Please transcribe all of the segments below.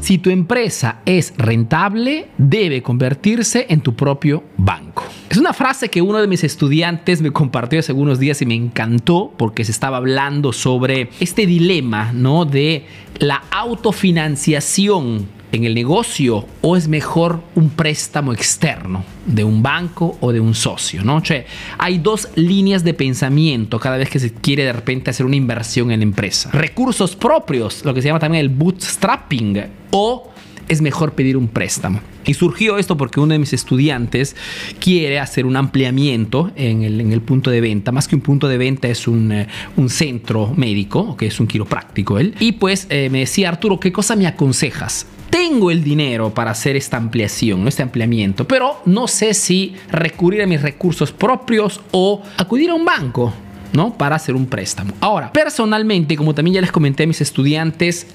Si tu empresa es rentable, debe convertirse en tu propio banco. Es una frase que uno de mis estudiantes me compartió hace algunos días y me encantó porque se estaba hablando sobre este dilema, ¿no? De la autofinanciación en el negocio o es mejor un préstamo externo de un banco o de un socio, ¿no? hay dos líneas de pensamiento cada vez que se quiere de repente hacer una inversión en la empresa. Recursos propios, lo que se llama también el bootstrapping o es mejor pedir un préstamo. Y surgió esto porque uno de mis estudiantes quiere hacer un ampliamiento en el, punto de venta. Más que un punto de venta es un, eh, centro médico, que es un quiropráctico él. Y pues eh, me decía, Arturo, ¿qué cosa me aconsejas? tengo el dinero para hacer esta ampliación, este ampliamiento, pero no sé si recurrir a mis recursos propios o acudir a un banco. ¿no? Para hacer un préstamo. Ahora, personalmente, como también ya les comenté a mis estudiantes,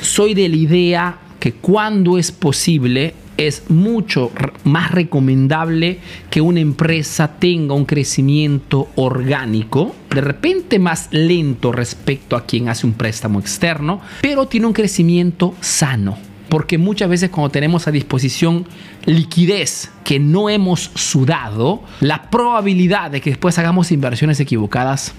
soy de la idea que cuando es posible es mucho más recomendable que una empresa tenga un crecimiento orgánico, de repente más lento respecto a quien hace un préstamo externo, pero tiene un crecimiento sano porque muchas veces cuando tenemos a disposición liquidez que no hemos sudado, la probabilidad de que después hagamos inversiones equivocadas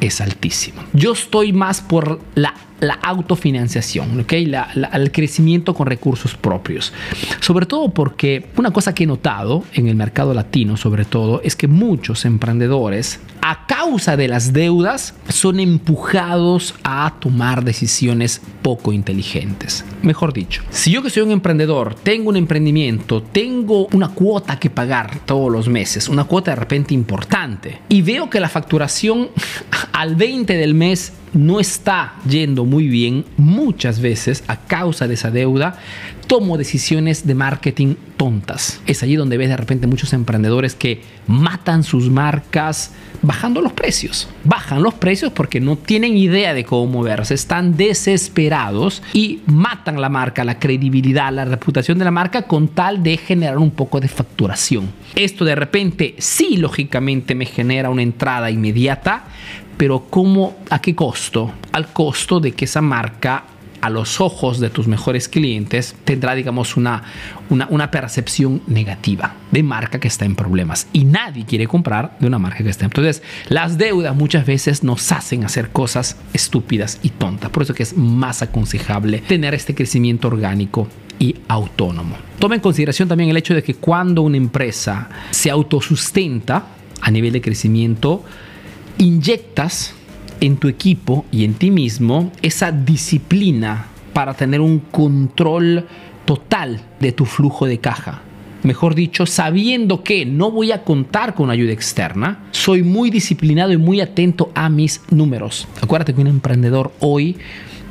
es altísima. Yo estoy más por la la autofinanciación, ¿okay? El crecimiento con recursos propios. Sobre todo porque una cosa que he notado en el mercado latino, sobre todo, es que muchos emprendedores, a causa de las deudas, son empujados a tomar decisiones poco inteligentes. Mejor dicho, si yo que soy un emprendedor, tengo un emprendimiento, tengo una cuota que pagar todos los meses, una cuota de repente importante, y veo que la facturación al 20 del mes no está yendo muy bien, muchas veces a causa de esa deuda, tomo decisiones de marketing tontas. Es allí donde ves de repente muchos emprendedores que matan sus marcas bajando los precios. Bajan los precios porque no tienen idea de cómo moverse, están desesperados y matan la marca, la credibilidad, la reputación de la marca con tal de generar un poco de facturación. Esto de repente sí lógicamente me genera una entrada inmediata, pero ¿cómo, ¿a qué costo? Al costo de que esa marca a los ojos de tus mejores clientes tendrá, digamos, una, una, percepción negativa de marca que está en problemas. Y nadie quiere comprar de una marca que está en Entonces, las deudas muchas veces nos hacen hacer cosas estúpidas y tontas. Por eso que es más aconsejable tener este crecimiento orgánico y autónomo. Toma en consideración también el hecho de que cuando una empresa se autosustenta a nivel de crecimiento, inyectas en tu equipo y en ti mismo esa disciplina para tener un control total de tu flujo de caja. Mejor dicho, sabiendo que no voy a contar con ayuda externa, soy muy disciplinado y muy atento a mis números. Acuérdate que un emprendedor hoy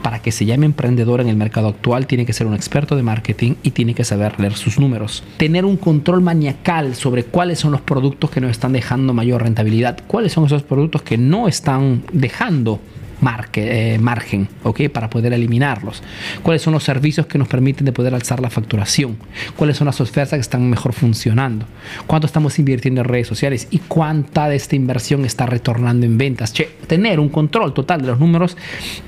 para que se llame emprendedor en el mercado actual, tiene que ser un experto de marketing y tiene que saber leer sus números. Tener un control maniacal sobre cuáles son los productos que nos están dejando mayor rentabilidad, cuáles son esos productos que no están dejando marque, eh, margen, ¿ok? Para poder eliminarlos. ¿Cuáles son los servicios que nos permiten de poder alzar la facturación? ¿Cuáles son las ofertas que están mejor funcionando? ¿Cuánto estamos invirtiendo en redes sociales? ¿Y cuánta de esta inversión está retornando en ventas? Che, tener un control total de los números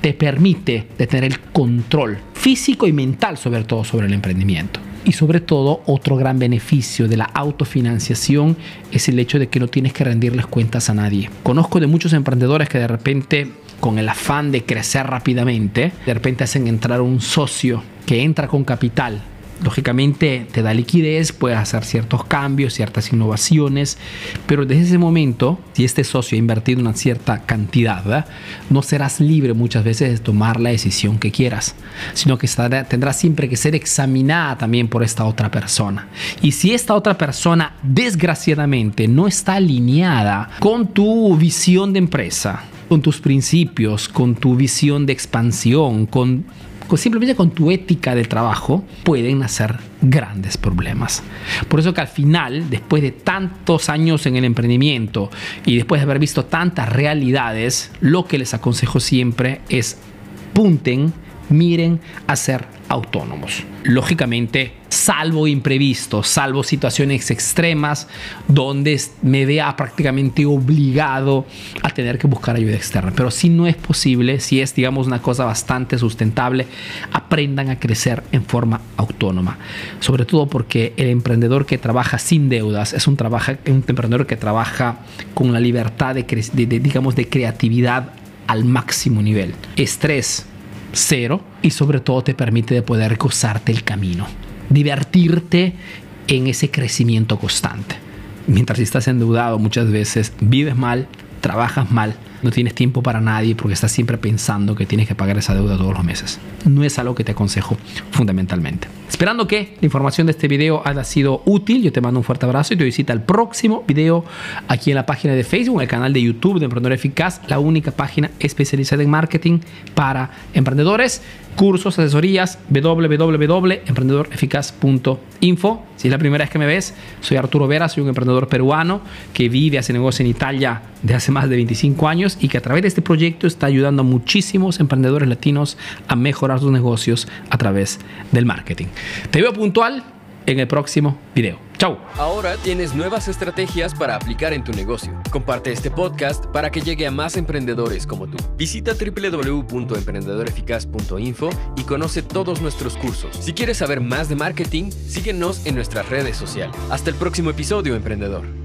te permite de tener el control físico y mental sobre todo sobre el emprendimiento. Y sobre todo, otro gran beneficio de la autofinanciación es el hecho de que no tienes que rendirles cuentas a nadie. Conozco de muchos emprendedores que de repente con el afán de crecer rápidamente, de repente hacen entrar un socio que entra con capital. Lógicamente te da liquidez, puedes hacer ciertos cambios, ciertas innovaciones, pero desde ese momento, si este socio ha invertido una cierta cantidad, no serás libre muchas veces de tomar la decisión que quieras, sino que tendrás siempre que ser examinada también por esta otra persona. Y si esta otra persona, desgraciadamente, no está alineada con tu visión de empresa, con tus principios, con tu visión de expansión, con, simplemente con tu ética de trabajo, pueden nacer grandes problemas. Por eso que al final, después de tantos años en el emprendimiento y después de haber visto tantas realidades, lo que les aconsejo siempre es punten miren a ser autónomos. Lógicamente, salvo imprevistos, salvo situaciones extremas donde me vea prácticamente obligado a tener que buscar ayuda externa. Pero si no es posible, si es, digamos, una cosa bastante sustentable, aprendan a crecer en forma autónoma. Sobre todo porque el emprendedor que trabaja sin deudas es un, trabaja, un emprendedor que trabaja con la libertad de, de digamos, de creatividad al máximo nivel. Estrés cero y sobre todo te permite de poder gozarte el camino, divertirte en ese crecimiento constante. Mientras estás endeudado muchas veces vives mal, trabajas mal, no tienes tiempo para nadie porque estás siempre pensando que tienes que pagar esa deuda todos los meses. No es algo que te aconsejo fundamentalmente. Esperando que la información de este video haya sido útil, yo te mando un fuerte abrazo y te visita el próximo video aquí en la página de Facebook, en el canal de YouTube de Emprendedor Eficaz, la única página especializada en marketing para emprendedores cursos, asesorías, www.emprendedoreficaz.info. Si es la primera vez que me ves, soy Arturo Vera, soy un emprendedor peruano que vive, hace negocio en Italia de hace más de 25 años y que a través de este proyecto está ayudando a muchísimos emprendedores latinos a mejorar sus negocios a través del marketing. Te veo puntual en el próximo video. Chau. Ahora tienes nuevas estrategias para aplicar en tu negocio. Comparte este podcast para que llegue a más emprendedores como tú. Visita www.emprendedoreficaz.info y conoce todos nuestros cursos. Si quieres saber más de marketing, síguenos en nuestras redes sociales. Hasta el próximo episodio, emprendedor.